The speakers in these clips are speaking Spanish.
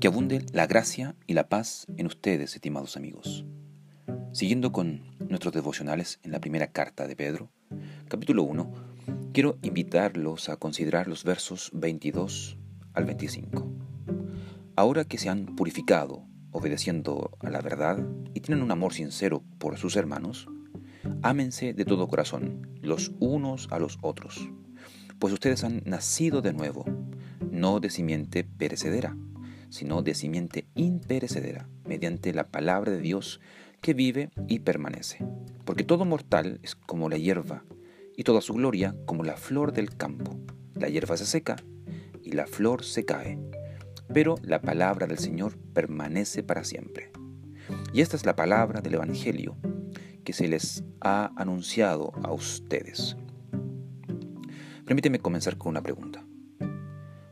Que abunde la gracia y la paz en ustedes, estimados amigos. Siguiendo con nuestros devocionales en la primera carta de Pedro, capítulo 1, quiero invitarlos a considerar los versos 22 al 25. Ahora que se han purificado, obedeciendo a la verdad y tienen un amor sincero por sus hermanos, ámense de todo corazón, los unos a los otros, pues ustedes han nacido de nuevo, no de simiente perecedera sino de simiente imperecedera, mediante la palabra de Dios que vive y permanece. Porque todo mortal es como la hierba, y toda su gloria como la flor del campo. La hierba se seca y la flor se cae, pero la palabra del Señor permanece para siempre. Y esta es la palabra del Evangelio que se les ha anunciado a ustedes. Permíteme comenzar con una pregunta.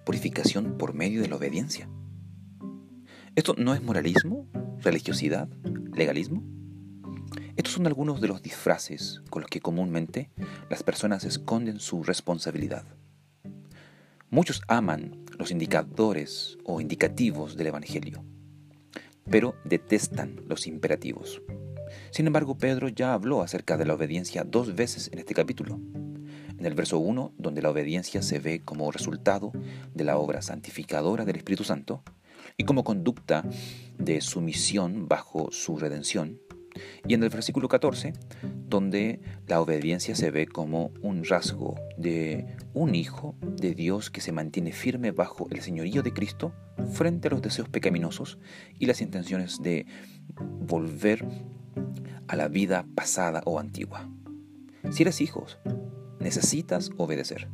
¿Purificación por medio de la obediencia? ¿Esto no es moralismo, religiosidad, legalismo? Estos son algunos de los disfraces con los que comúnmente las personas esconden su responsabilidad. Muchos aman los indicadores o indicativos del Evangelio, pero detestan los imperativos. Sin embargo, Pedro ya habló acerca de la obediencia dos veces en este capítulo. En el verso 1, donde la obediencia se ve como resultado de la obra santificadora del Espíritu Santo, y como conducta de sumisión bajo su redención. Y en el versículo 14, donde la obediencia se ve como un rasgo de un hijo de Dios que se mantiene firme bajo el señorío de Cristo frente a los deseos pecaminosos y las intenciones de volver a la vida pasada o antigua. Si eres hijo, necesitas obedecer.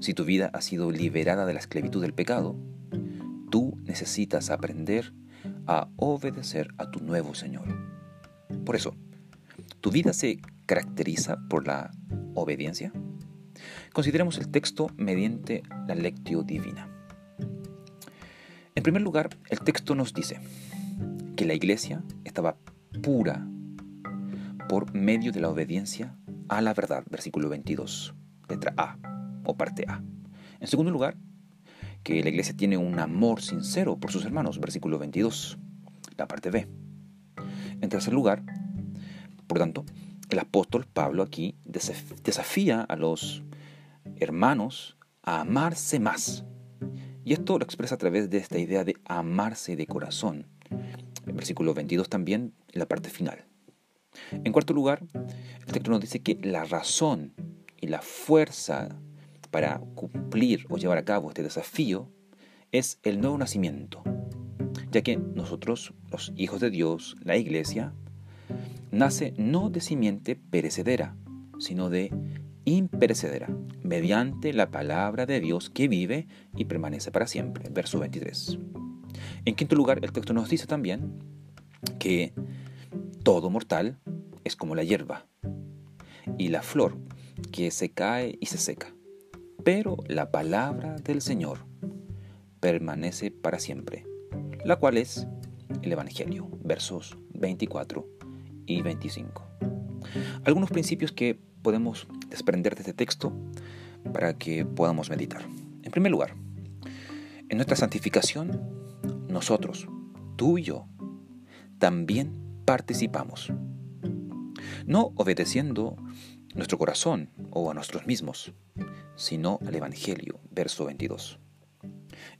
Si tu vida ha sido liberada de la esclavitud del pecado, Tú necesitas aprender a obedecer a tu nuevo Señor. Por eso, ¿tu vida se caracteriza por la obediencia? Consideremos el texto mediante la lectio divina. En primer lugar, el texto nos dice que la iglesia estaba pura por medio de la obediencia a la verdad, versículo 22, letra A o parte A. En segundo lugar, que la iglesia tiene un amor sincero por sus hermanos, versículo 22, la parte B. En tercer lugar, por tanto, el apóstol Pablo aquí desafía a los hermanos a amarse más. Y esto lo expresa a través de esta idea de amarse de corazón. El versículo 22 también, en la parte final. En cuarto lugar, el texto nos dice que la razón y la fuerza para cumplir o llevar a cabo este desafío es el nuevo nacimiento, ya que nosotros, los hijos de Dios, la iglesia, nace no de simiente perecedera, sino de imperecedera, mediante la palabra de Dios que vive y permanece para siempre. Verso 23. En quinto lugar, el texto nos dice también que todo mortal es como la hierba y la flor que se cae y se seca pero la palabra del Señor permanece para siempre, la cual es el Evangelio, versos 24 y 25. Algunos principios que podemos desprender de este texto para que podamos meditar. En primer lugar, en nuestra santificación, nosotros, tú y yo, también participamos. No obedeciendo nuestro corazón o a nosotros mismos, sino al Evangelio, verso 22.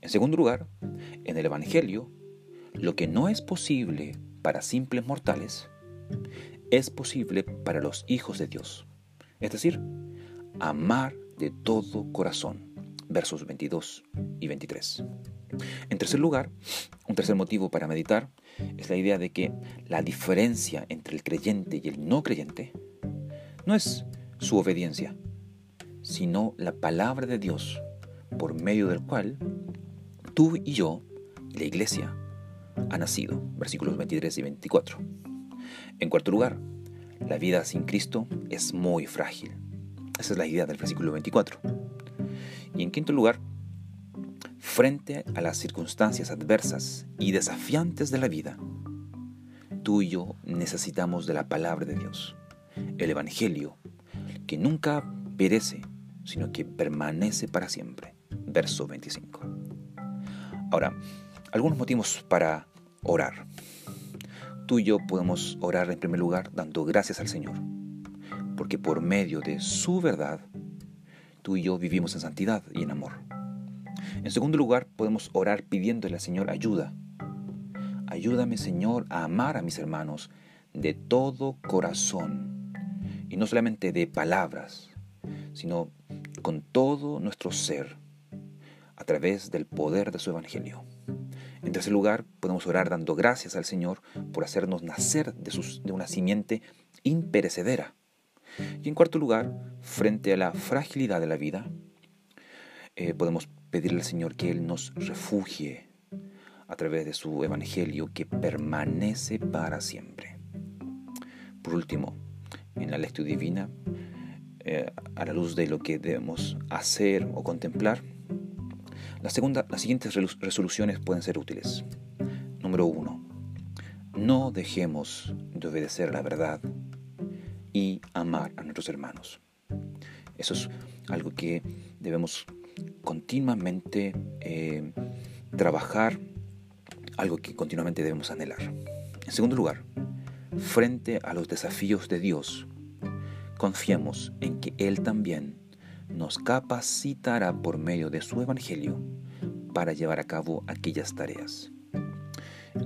En segundo lugar, en el Evangelio, lo que no es posible para simples mortales, es posible para los hijos de Dios. Es decir, amar de todo corazón, versos 22 y 23. En tercer lugar, un tercer motivo para meditar es la idea de que la diferencia entre el creyente y el no creyente no es su obediencia, sino la palabra de Dios, por medio del cual tú y yo, la iglesia, ha nacido. Versículos 23 y 24. En cuarto lugar, la vida sin Cristo es muy frágil. Esa es la idea del versículo 24. Y en quinto lugar, frente a las circunstancias adversas y desafiantes de la vida, tú y yo necesitamos de la palabra de Dios, el Evangelio, que nunca perece, sino que permanece para siempre. Verso 25. Ahora, algunos motivos para orar. Tú y yo podemos orar en primer lugar dando gracias al Señor, porque por medio de su verdad, tú y yo vivimos en santidad y en amor. En segundo lugar, podemos orar pidiéndole al Señor ayuda. Ayúdame, Señor, a amar a mis hermanos de todo corazón, y no solamente de palabras, sino con todo nuestro ser, a través del poder de su Evangelio. En tercer lugar, podemos orar dando gracias al Señor por hacernos nacer de, una simiente imperecedera. Y en cuarto lugar, frente a la fragilidad de la vida, eh, podemos pedirle al Señor que Él nos refugie a través de su Evangelio que permanece para siempre. Por último, en la lectura divina, eh, a la luz de lo que debemos hacer o contemplar, la segunda, las siguientes resoluciones pueden ser útiles. Número uno, no dejemos de obedecer la verdad y amar a nuestros hermanos. Eso es algo que debemos continuamente eh, trabajar, algo que continuamente debemos anhelar. En segundo lugar, frente a los desafíos de Dios, confiemos en que Él también nos capacitará por medio de su Evangelio para llevar a cabo aquellas tareas.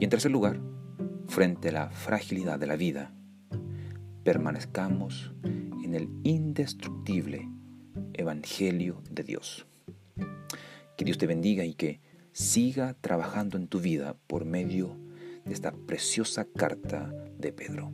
Y en tercer lugar, frente a la fragilidad de la vida, permanezcamos en el indestructible Evangelio de Dios. Que Dios te bendiga y que siga trabajando en tu vida por medio de esta preciosa carta de Pedro.